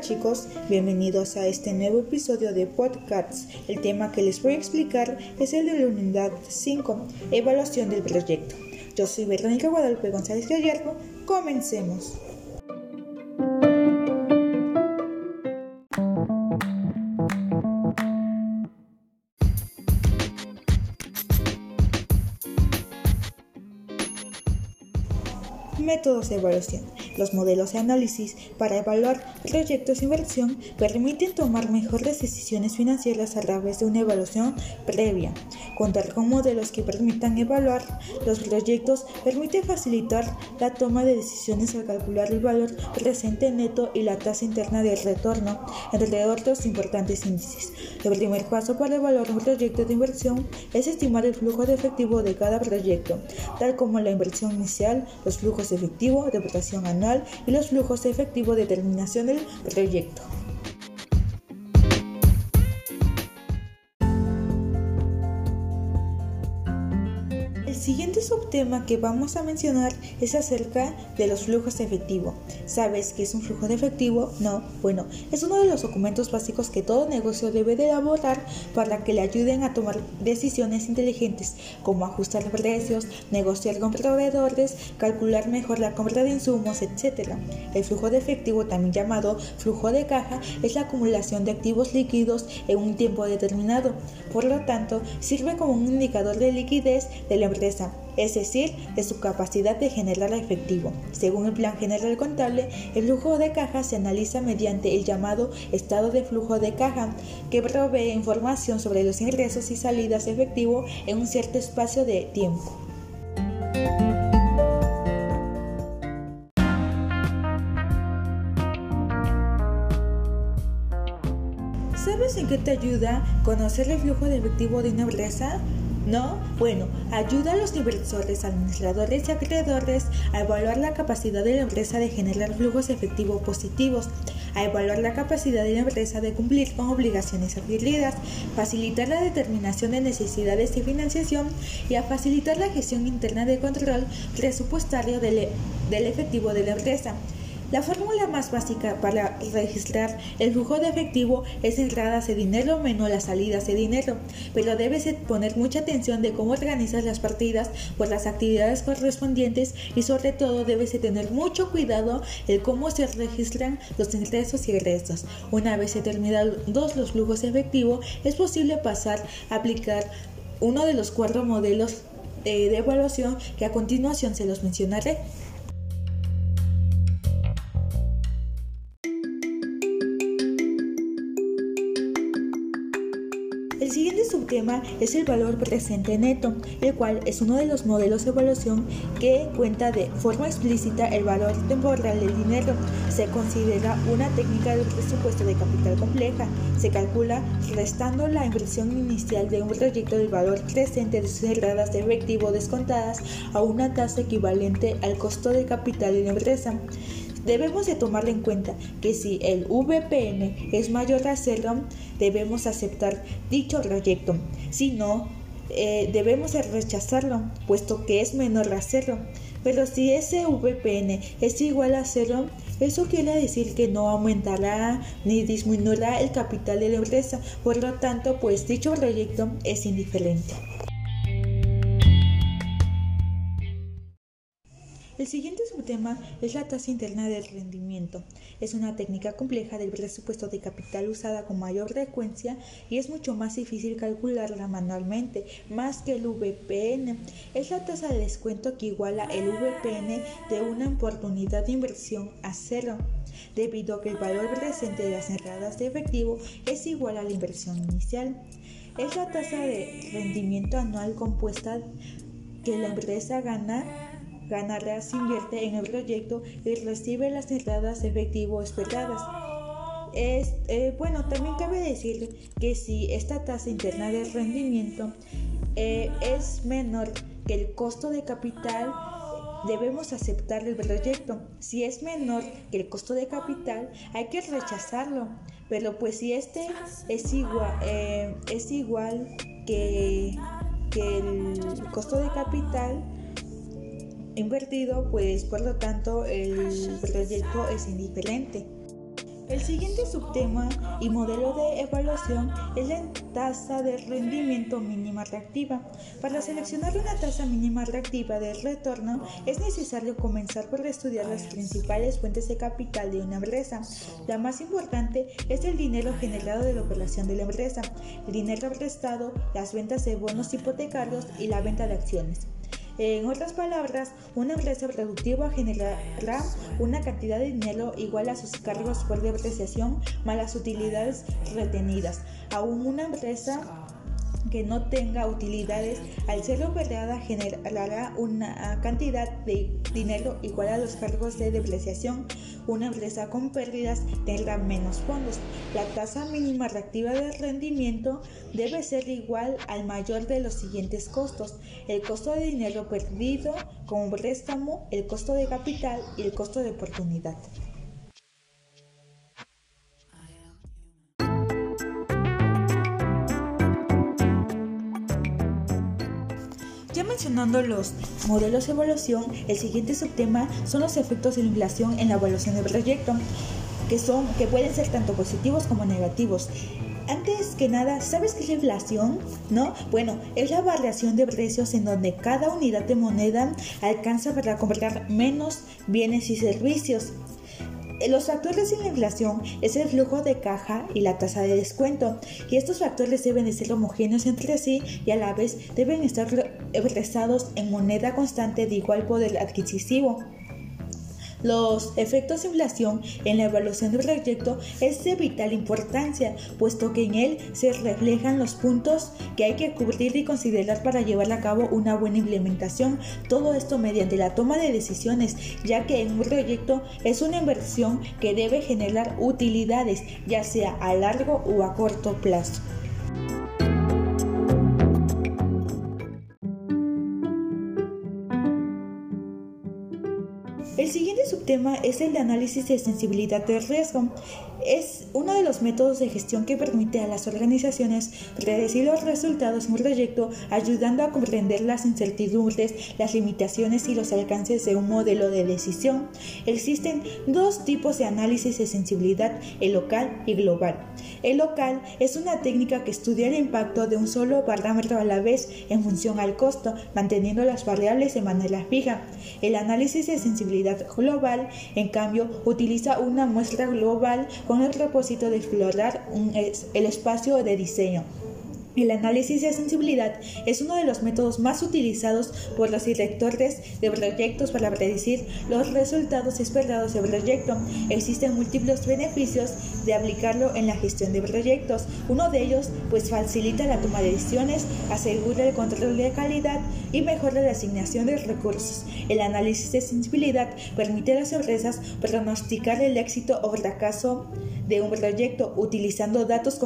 Chicos, bienvenidos a este nuevo episodio de Podcasts. El tema que les voy a explicar es el de la unidad 5, evaluación del proyecto. Yo soy Verónica Guadalupe González Gallardo, comencemos. Métodos de evaluación. Los modelos de análisis para evaluar proyectos de inversión permiten tomar mejores decisiones financieras a través de una evaluación previa. Contar con modelos que permitan evaluar los proyectos permite facilitar la toma de decisiones al calcular el valor presente neto y la tasa interna de retorno, entre otros importantes índices. El primer paso para evaluar un proyecto de inversión es estimar el flujo de efectivo de cada proyecto, tal como la inversión inicial, los flujos de operación anual, y los flujos de efectivo de terminación del proyecto. Subtema que vamos a mencionar es acerca de los flujos de efectivo. ¿Sabes qué es un flujo de efectivo? No. Bueno, es uno de los documentos básicos que todo negocio debe de elaborar para que le ayuden a tomar decisiones inteligentes, como ajustar precios, negociar con proveedores, calcular mejor la compra de insumos, etc. El flujo de efectivo, también llamado flujo de caja, es la acumulación de activos líquidos en un tiempo determinado. Por lo tanto, sirve como un indicador de liquidez de la empresa es decir, de su capacidad de generar efectivo. Según el Plan General Contable, el flujo de caja se analiza mediante el llamado estado de flujo de caja, que provee información sobre los ingresos y salidas de efectivo en un cierto espacio de tiempo. ¿Sabes en qué te ayuda conocer el flujo de efectivo de una empresa? ¿No? Bueno, ayuda a los inversores, administradores y acreedores a evaluar la capacidad de la empresa de generar flujos efectivos positivos, a evaluar la capacidad de la empresa de cumplir con obligaciones adquiridas, facilitar la determinación de necesidades de financiación y a facilitar la gestión interna de control presupuestario del, del efectivo de la empresa. La fórmula más básica para registrar el flujo de efectivo es entradas de dinero menos las salidas de dinero, pero debes poner mucha atención de cómo organizas las partidas por las actividades correspondientes y sobre todo debes tener mucho cuidado en cómo se registran los ingresos y egresos. Una vez se terminados los flujos de efectivo, es posible pasar a aplicar uno de los cuatro modelos eh, de evaluación que a continuación se los mencionaré. Es el valor presente neto, el cual es uno de los modelos de evaluación que cuenta de forma explícita el valor temporal del dinero. Se considera una técnica de presupuesto de capital compleja. Se calcula restando la inversión inicial de un proyecto del valor presente de sus entradas de efectivo descontadas a una tasa equivalente al costo de capital de la empresa. Debemos de tomar en cuenta que si el VPN es mayor a cero, debemos aceptar dicho proyecto. Si no, eh, debemos de rechazarlo, puesto que es menor a cero. Pero si ese VPN es igual a cero, eso quiere decir que no aumentará ni disminuirá el capital de la empresa. Por lo tanto, pues dicho proyecto es indiferente. El siguiente es la tasa interna del rendimiento. Es una técnica compleja del presupuesto de capital usada con mayor frecuencia y es mucho más difícil calcularla manualmente, más que el VPN. Es la tasa de descuento que iguala el VPN de una oportunidad de inversión a cero, debido a que el valor presente de las entradas de efectivo es igual a la inversión inicial. Es la tasa de rendimiento anual compuesta que la empresa gana Ganarás invierte en el proyecto y recibe las entradas efectivo esperadas. Es, eh, bueno, también cabe decir que si esta tasa interna de rendimiento eh, es menor que el costo de capital, debemos aceptar el proyecto. Si es menor que el costo de capital, hay que rechazarlo. Pero pues si este es igual, eh, es igual que, que el costo de capital, invertido, pues por lo tanto el proyecto es indiferente. El siguiente subtema y modelo de evaluación es la tasa de rendimiento mínima reactiva. Para seleccionar una tasa mínima reactiva de retorno es necesario comenzar por estudiar las principales fuentes de capital de una empresa. La más importante es el dinero generado de la operación de la empresa, el dinero prestado, las ventas de bonos hipotecarios y la venta de acciones. En otras palabras, una empresa productiva generará una cantidad de dinero igual a sus cargos por depreciación más las utilidades retenidas. Aún una empresa que no tenga utilidades, al ser operada generará una cantidad de dinero igual a los cargos de depreciación. Una empresa con pérdidas tendrá menos fondos. La tasa mínima reactiva de rendimiento debe ser igual al mayor de los siguientes costos. El costo de dinero perdido como préstamo, el costo de capital y el costo de oportunidad. Mencionando los modelos de evaluación, el siguiente subtema son los efectos de la inflación en la evaluación del proyecto, que, son, que pueden ser tanto positivos como negativos. Antes que nada, ¿sabes qué es la inflación? ¿No? Bueno, es la variación de precios en donde cada unidad de moneda alcanza para comprar menos bienes y servicios. Los factores de la inflación es el flujo de caja y la tasa de descuento, y estos factores deben de ser homogéneos entre sí y a la vez deben estar expresados en moneda constante de igual poder adquisitivo. Los efectos de inflación en la evaluación del proyecto es de vital importancia, puesto que en él se reflejan los puntos que hay que cubrir y considerar para llevar a cabo una buena implementación. Todo esto mediante la toma de decisiones, ya que en un proyecto es una inversión que debe generar utilidades, ya sea a largo o a corto plazo. Subtema es el de análisis de sensibilidad de riesgo. Es uno de los métodos de gestión que permite a las organizaciones predecir los resultados de un proyecto, ayudando a comprender las incertidumbres, las limitaciones y los alcances de un modelo de decisión. Existen dos tipos de análisis de sensibilidad, el local y global. El local es una técnica que estudia el impacto de un solo parámetro a la vez en función al costo, manteniendo las variables de manera fija. El análisis de sensibilidad global, en cambio, utiliza una muestra global con el propósito de explorar el espacio de diseño. El análisis de sensibilidad es uno de los métodos más utilizados por los directores de proyectos para predecir los resultados esperados del proyecto. Existen múltiples beneficios de aplicarlo en la gestión de proyectos. Uno de ellos, pues facilita la toma de decisiones, asegura el control de calidad y mejora la asignación de recursos. El análisis de sensibilidad permite a las empresas pronosticar el éxito o fracaso de un proyecto utilizando datos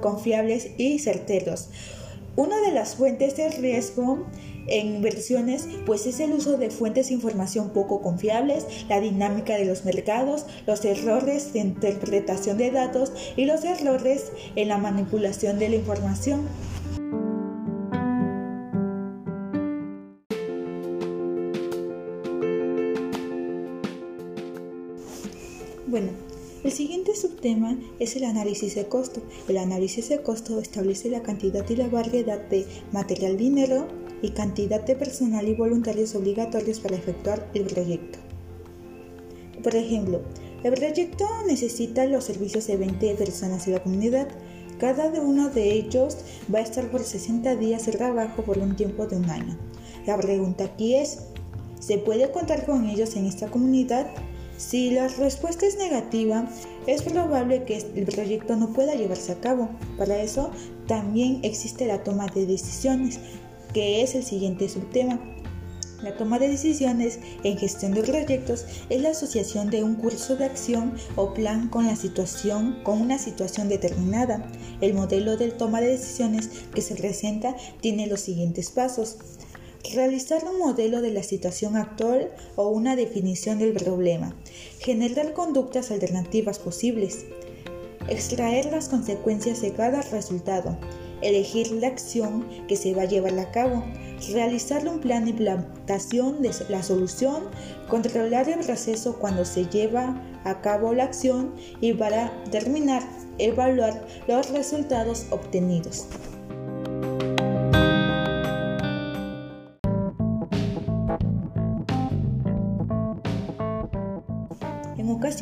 confiables y certeros. Una de las fuentes de riesgo en inversiones pues es el uso de fuentes de información poco confiables, la dinámica de los mercados, los errores de interpretación de datos y los errores en la manipulación de la información. Subtema es el análisis de costo. El análisis de costo establece la cantidad y la variedad de material dinero y cantidad de personal y voluntarios obligatorios para efectuar el proyecto. Por ejemplo, el proyecto necesita los servicios de 20 personas de la comunidad. Cada uno de ellos va a estar por 60 días de trabajo por un tiempo de un año. La pregunta aquí es, ¿se puede contar con ellos en esta comunidad? Si la respuesta es negativa, es probable que el proyecto no pueda llevarse a cabo. Para eso también existe la toma de decisiones, que es el siguiente subtema. La toma de decisiones en gestión de proyectos es la asociación de un curso de acción o plan con la situación, con una situación determinada. El modelo de toma de decisiones que se presenta tiene los siguientes pasos. Realizar un modelo de la situación actual o una definición del problema. Generar conductas alternativas posibles. Extraer las consecuencias de cada resultado. Elegir la acción que se va a llevar a cabo. realizar un plan de implantación de la solución, controlar el proceso cuando se lleva a cabo la acción y para terminar, evaluar los resultados obtenidos.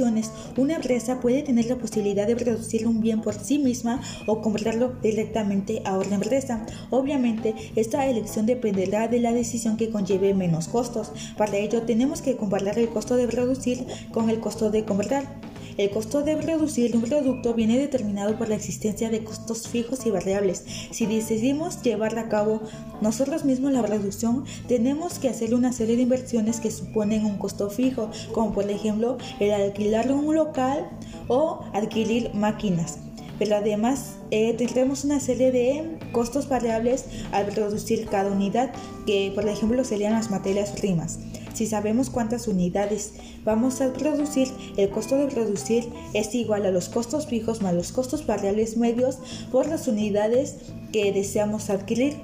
Una empresa puede tener la posibilidad de producir un bien por sí misma o comprarlo directamente a otra empresa. Obviamente, esta elección dependerá de la decisión que conlleve menos costos. Para ello, tenemos que comparar el costo de producir con el costo de comprar. El costo de producir un producto viene determinado por la existencia de costos fijos y variables. Si decidimos llevar a cabo nosotros mismos la producción, tenemos que hacer una serie de inversiones que suponen un costo fijo, como por ejemplo el alquilar un local o adquirir máquinas pero además eh, tendremos una serie de costos variables al producir cada unidad, que por ejemplo serían las materias primas. Si sabemos cuántas unidades vamos a producir, el costo de producir es igual a los costos fijos más los costos variables medios por las unidades que deseamos adquirir.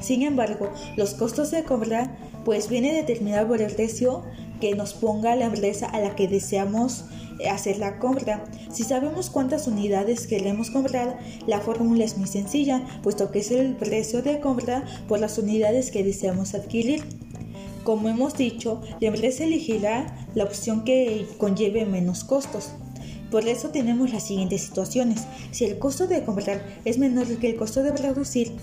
Sin embargo, los costos de compra pues viene determinado por el precio que nos ponga la empresa a la que deseamos hacer la compra. Si sabemos cuántas unidades queremos comprar, la fórmula es muy sencilla, puesto que es el precio de compra por las unidades que deseamos adquirir. Como hemos dicho, la empresa elegirá la opción que conlleve menos costos. Por eso tenemos las siguientes situaciones. Si el costo de comprar es menor que el costo de producir,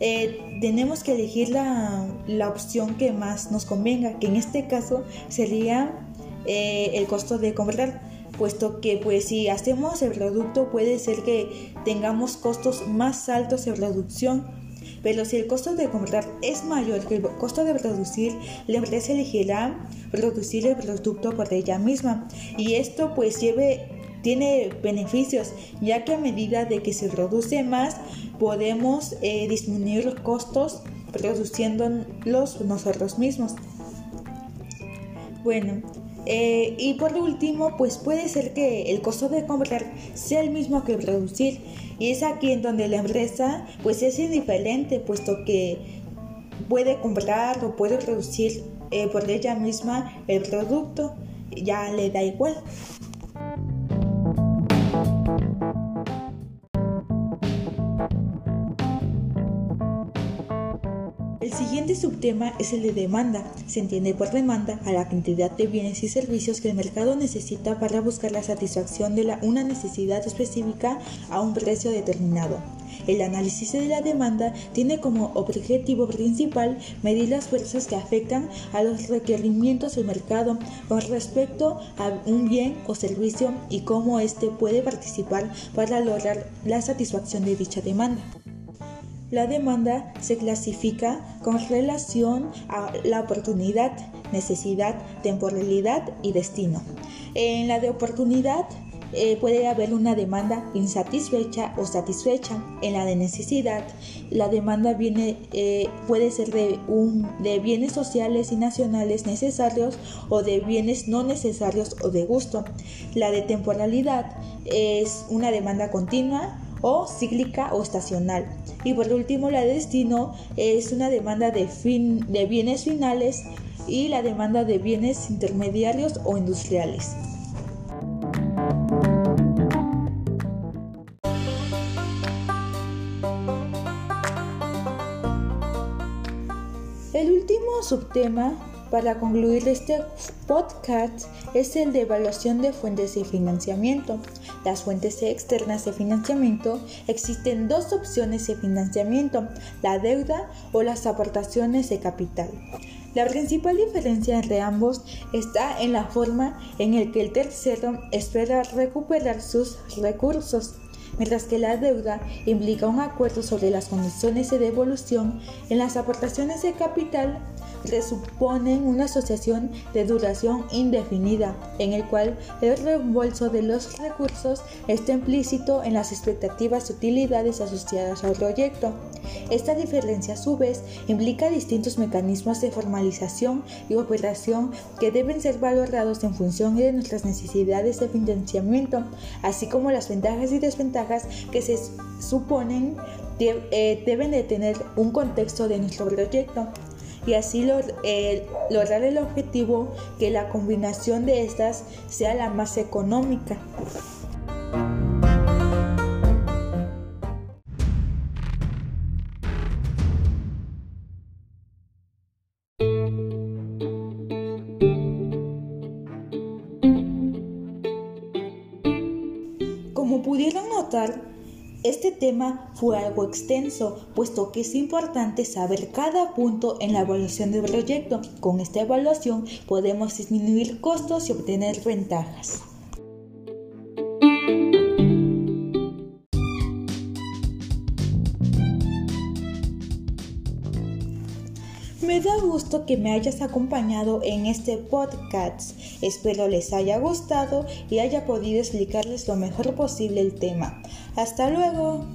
eh, tenemos que elegir la, opción que más nos convenga, que en este caso sería eh, el costo de comprar, puesto que pues si hacemos el producto puede ser que tengamos costos más altos de producción pero si el costo de comprar es mayor que el costo de producir, la empresa elegirá producir el producto por ella misma. Y esto pues lleve, tiene beneficios, ya que a medida de que se produce más, podemos eh, disminuir los costos produciéndolos nosotros mismos. Bueno, eh, y por último, pues puede ser que el costo de comprar sea el mismo que producir. Y es aquí en donde la empresa pues es indiferente, puesto que puede comprar o puede producir eh, por ella misma el producto, ya le da igual. Subtema es el de demanda. Se entiende por demanda a la cantidad de bienes y servicios que el mercado necesita para buscar la satisfacción de una necesidad específica a un precio determinado. El análisis de la demanda tiene como objetivo principal medir las fuerzas que afectan a los requerimientos del mercado con respecto a un bien o servicio y cómo éste puede participar para lograr la satisfacción de dicha demanda. La demanda se clasifica con relación a la oportunidad, necesidad, temporalidad y destino. En la de oportunidad eh, puede haber una demanda insatisfecha o satisfecha. En la de necesidad, la demanda viene, eh, puede ser de, bienes sociales y nacionales necesarios o de bienes no necesarios o de gusto. La de temporalidad es una demanda continua o cíclica o estacional. Y por último, la de destino es una demanda de, fin, de bienes finales y la demanda de bienes intermediarios o industriales. El último subtema para concluir este podcast es el de evaluación de fuentes de financiamiento. Las fuentes externas de financiamiento existen dos opciones de financiamiento, la deuda o las aportaciones de capital. La principal diferencia entre ambos está en la forma en la que el tercero espera recuperar sus recursos mientras que la deuda implica un acuerdo sobre las condiciones de devolución en las aportaciones de capital presuponen una asociación de duración indefinida, en el cual el reembolso de los recursos está implícito en las expectativas de utilidades asociadas al proyecto. Esta diferencia, a su vez, implica distintos mecanismos de formalización y operación que deben ser valorados en función de nuestras necesidades de financiamiento, así como las ventajas y desventajas que se suponen eh, deben de tener un contexto de nuestro proyecto y así eh, lograr el objetivo que la combinación de estas sea la más económica. Tema fue algo extenso, puesto que es importante saber cada punto en la evaluación del proyecto. Con esta evaluación podemos disminuir costos y obtener ventajas. Me da gusto que me hayas acompañado en este podcast. Espero les haya gustado y haya podido explicarles lo mejor posible el tema. Hasta luego.